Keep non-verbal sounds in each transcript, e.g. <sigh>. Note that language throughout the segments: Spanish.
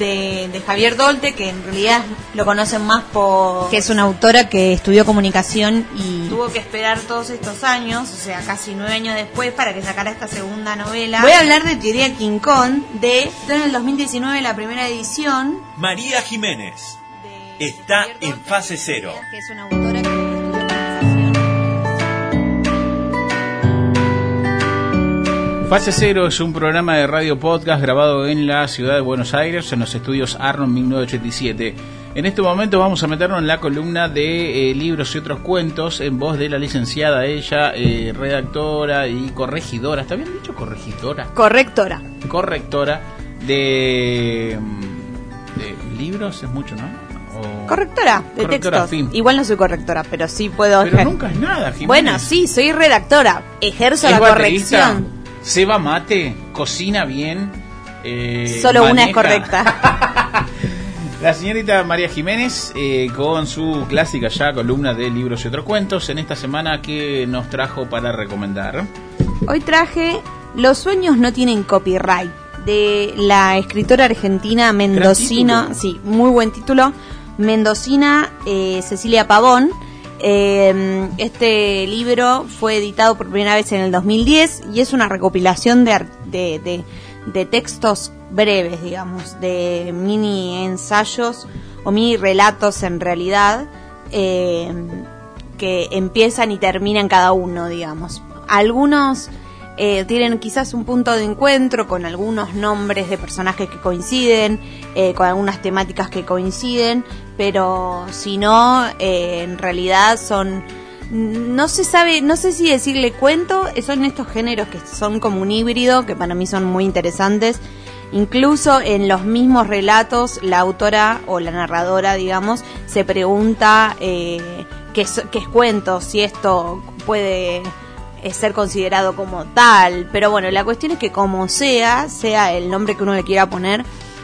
de, Javier Dolte, que en realidad lo conocen más por... Que es una autora que estudió comunicación y... Tuvo que esperar todos estos años, o sea, casi nueve años después, para que sacara esta segunda novela. Voy a hablar de Teoría King Kong, de... en el 2019 la primera edición. María Jiménez. Está en fase cero. Que es una autora que Fase Cero es un programa de radio podcast grabado en la ciudad de Buenos Aires, en los estudios Arnon 1987. En este momento vamos a meternos en la columna de eh, libros y otros cuentos en voz de la licenciada ella, eh, redactora y corregidora. ¿Está bien dicho corregidora? Correctora. Correctora de, mm, de libros, es mucho, ¿no? correctora de textos. Igual no soy correctora, pero sí puedo. Pero <laughs> nunca es nada, Bueno, sí, soy redactora. Ejerzo la corrección Seba mate, cocina bien. Eh, Solo una es correcta. <laughs> La señorita María Jiménez eh, con su clásica ya columna de libros y otros cuentos. En esta semana, ¿qué nos trajo para recomendar? Hoy traje Los sueños no tienen copyright de la escritora argentina mendocina. Sí, muy buen título. Mendocina eh, Cecilia Pavón eh, este libro fue editado por primera vez en el 2010 y es una recopilación de, de, de, textos breves, digamos, de mini ensayos o mini relatos en realidad, eh, que empiezan y terminan cada uno, digamos. Algunos eh, tienen quizás un punto de encuentro con algunos nombres de personajes que coinciden, eh, con algunas temáticas que coinciden, pero si no, eh, en realidad son no se sabe, no sé si decirle cuento, son estos géneros que son como un híbrido, que para mí son muy interesantes. Incluso en los mismos relatos, la autora o la narradora, digamos, se pregunta eh, qué, es, qué es cuento, si esto puede es ser considerado como tal. Pero bueno, la cuestión es que como sea, sea el nombre que uno le quiera poner,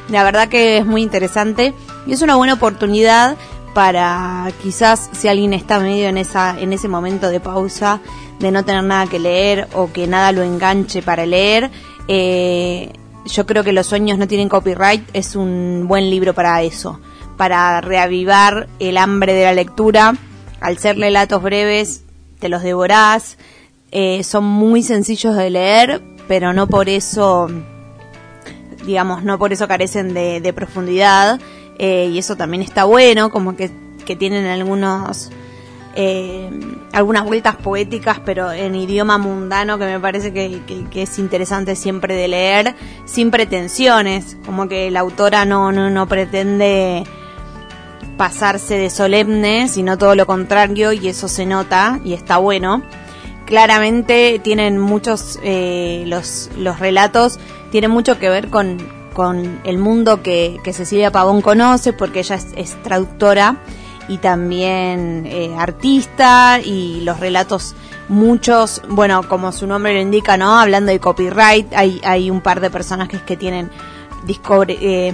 la verdad que es muy interesante y es una buena oportunidad para quizás si alguien está medio en esa en ese momento de pausa de no tener nada que leer o que nada lo enganche para leer eh, yo creo que los sueños no tienen copyright es un buen libro para eso para reavivar el hambre de la lectura. Al ser relatos breves te los devorás eh, son muy sencillos de leer, pero no por eso, digamos, no por eso carecen de, profundidad. Eh, y eso también está bueno, como que, tienen algunos... Eh, algunas vueltas poéticas, pero en idioma mundano que me parece que, es interesante siempre de leer, sin pretensiones, como que la autora no, no, no pretende pasarse de solemne, sino todo lo contrario, y eso se nota y está bueno claramente tienen muchos, eh, los, los relatos tienen mucho que ver con, con el mundo que, que, Cecilia Pavón conoce, porque ella es, traductora y también eh, artista, y los relatos, muchos, bueno, como su nombre lo indica, ¿no? Hablando de copyright, hay, hay un par de personajes que tienen eh,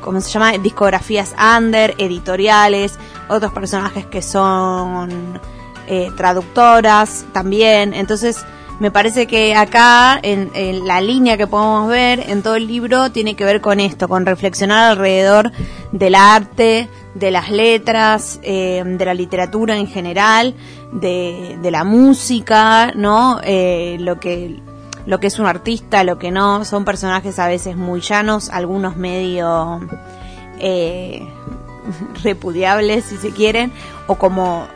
¿cómo se llama? Discografías under, editoriales, otros personajes que son eh, traductoras también. Entonces, me parece que acá, en, la línea que podemos ver en todo el libro, tiene que ver con esto, con reflexionar alrededor del arte, de las letras, eh, de la literatura en general, de, la música, ¿no? Eh, lo que lo que es un artista, lo que no, son personajes a veces muy llanos, algunos medio <laughs> repudiables si se quieren, o como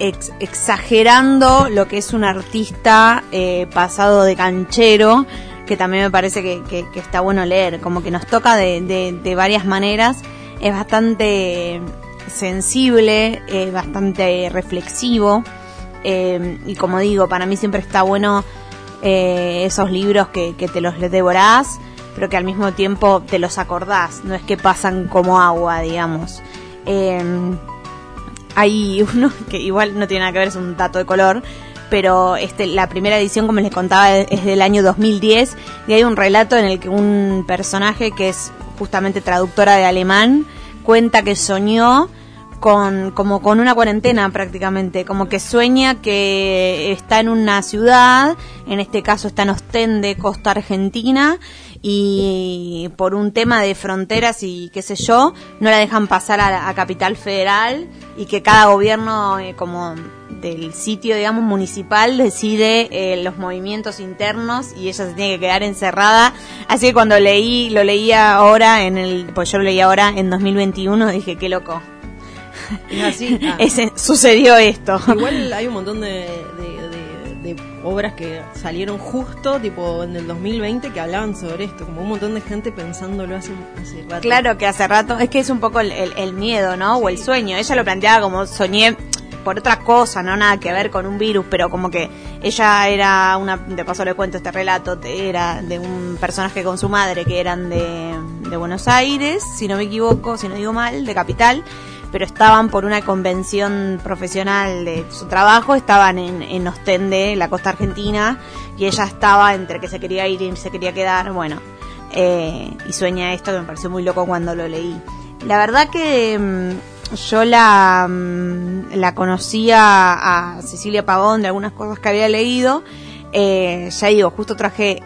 exagerando lo que es un artista eh, pasado de canchero, que también me parece que, está bueno leer, como que nos toca de, varias maneras, es bastante sensible, es bastante reflexivo, eh, y como digo, para mí siempre está bueno eh, esos libros que, que te los devorás, pero que al mismo tiempo te los acordás, no es que pasan como agua, digamos. Hay uno que igual no tiene nada que ver, es un dato de color, pero este, la primera edición, como les contaba, es del año 2010 y hay un relato en el que un personaje que es justamente traductora de alemán cuenta que soñó con como con una cuarentena prácticamente, como que sueña que está en una ciudad, en este caso está en Ostende, costa argentina, y por un tema de fronteras y qué sé yo, no la dejan pasar a, Capital Federal y que cada gobierno eh, como del sitio, digamos, municipal decide eh, los movimientos internos y ella se tiene que quedar encerrada. Así que cuando leí, lo leía ahora en el, pues yo lo leí ahora en 2021, dije, qué loco. Es así. <laughs> Ah. sucedió esto. Igual hay un montón de obras que salieron justo, tipo en el 2020, que hablaban sobre esto, como un montón de gente pensándolo hace, hace rato. Claro que hace rato, es que es un poco el, miedo, ¿no? O el sueño. Ella lo planteaba como soñé por otra cosa, no nada que ver con un virus, pero como que ella era una, de paso le cuento este relato, era de un personaje con su madre que eran de, de Buenos Aires, si no me equivoco, si no digo mal, de Capital, pero estaban por una convención profesional de su trabajo, estaban en, en Ostende, la costa argentina, y ella estaba entre que se quería ir y se quería quedar, bueno, eh, y sueña esto que me pareció muy loco cuando lo leí. La verdad que mm, yo la, mm, la conocía a Cecilia Pavón de algunas cosas que había leído, eh, ya digo, justo traje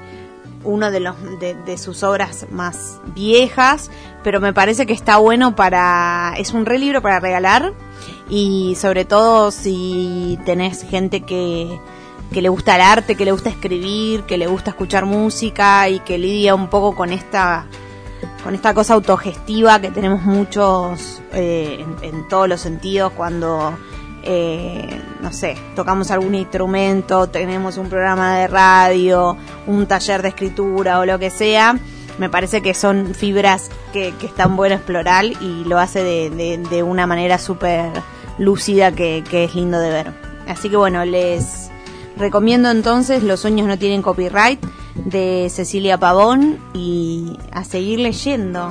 uno de, los, de, sus obras más viejas, pero me parece que está bueno para... es un re libro para regalar y sobre todo si tenés gente que, que le gusta el arte, que le gusta escribir, que le gusta escuchar música y que lidia un poco con esta con esta cosa autogestiva que tenemos muchos eh, en, todos los sentidos cuando eh, no sé, tocamos algún instrumento, tenemos un programa de radio, un taller de escritura o lo que sea, me parece que son fibras que, están bueno explorar y lo hace de, de, una manera súper lúcida que es lindo de ver. Así que bueno, les recomiendo entonces Los sueños no tienen copyright de Cecilia Pavón y a seguir leyendo.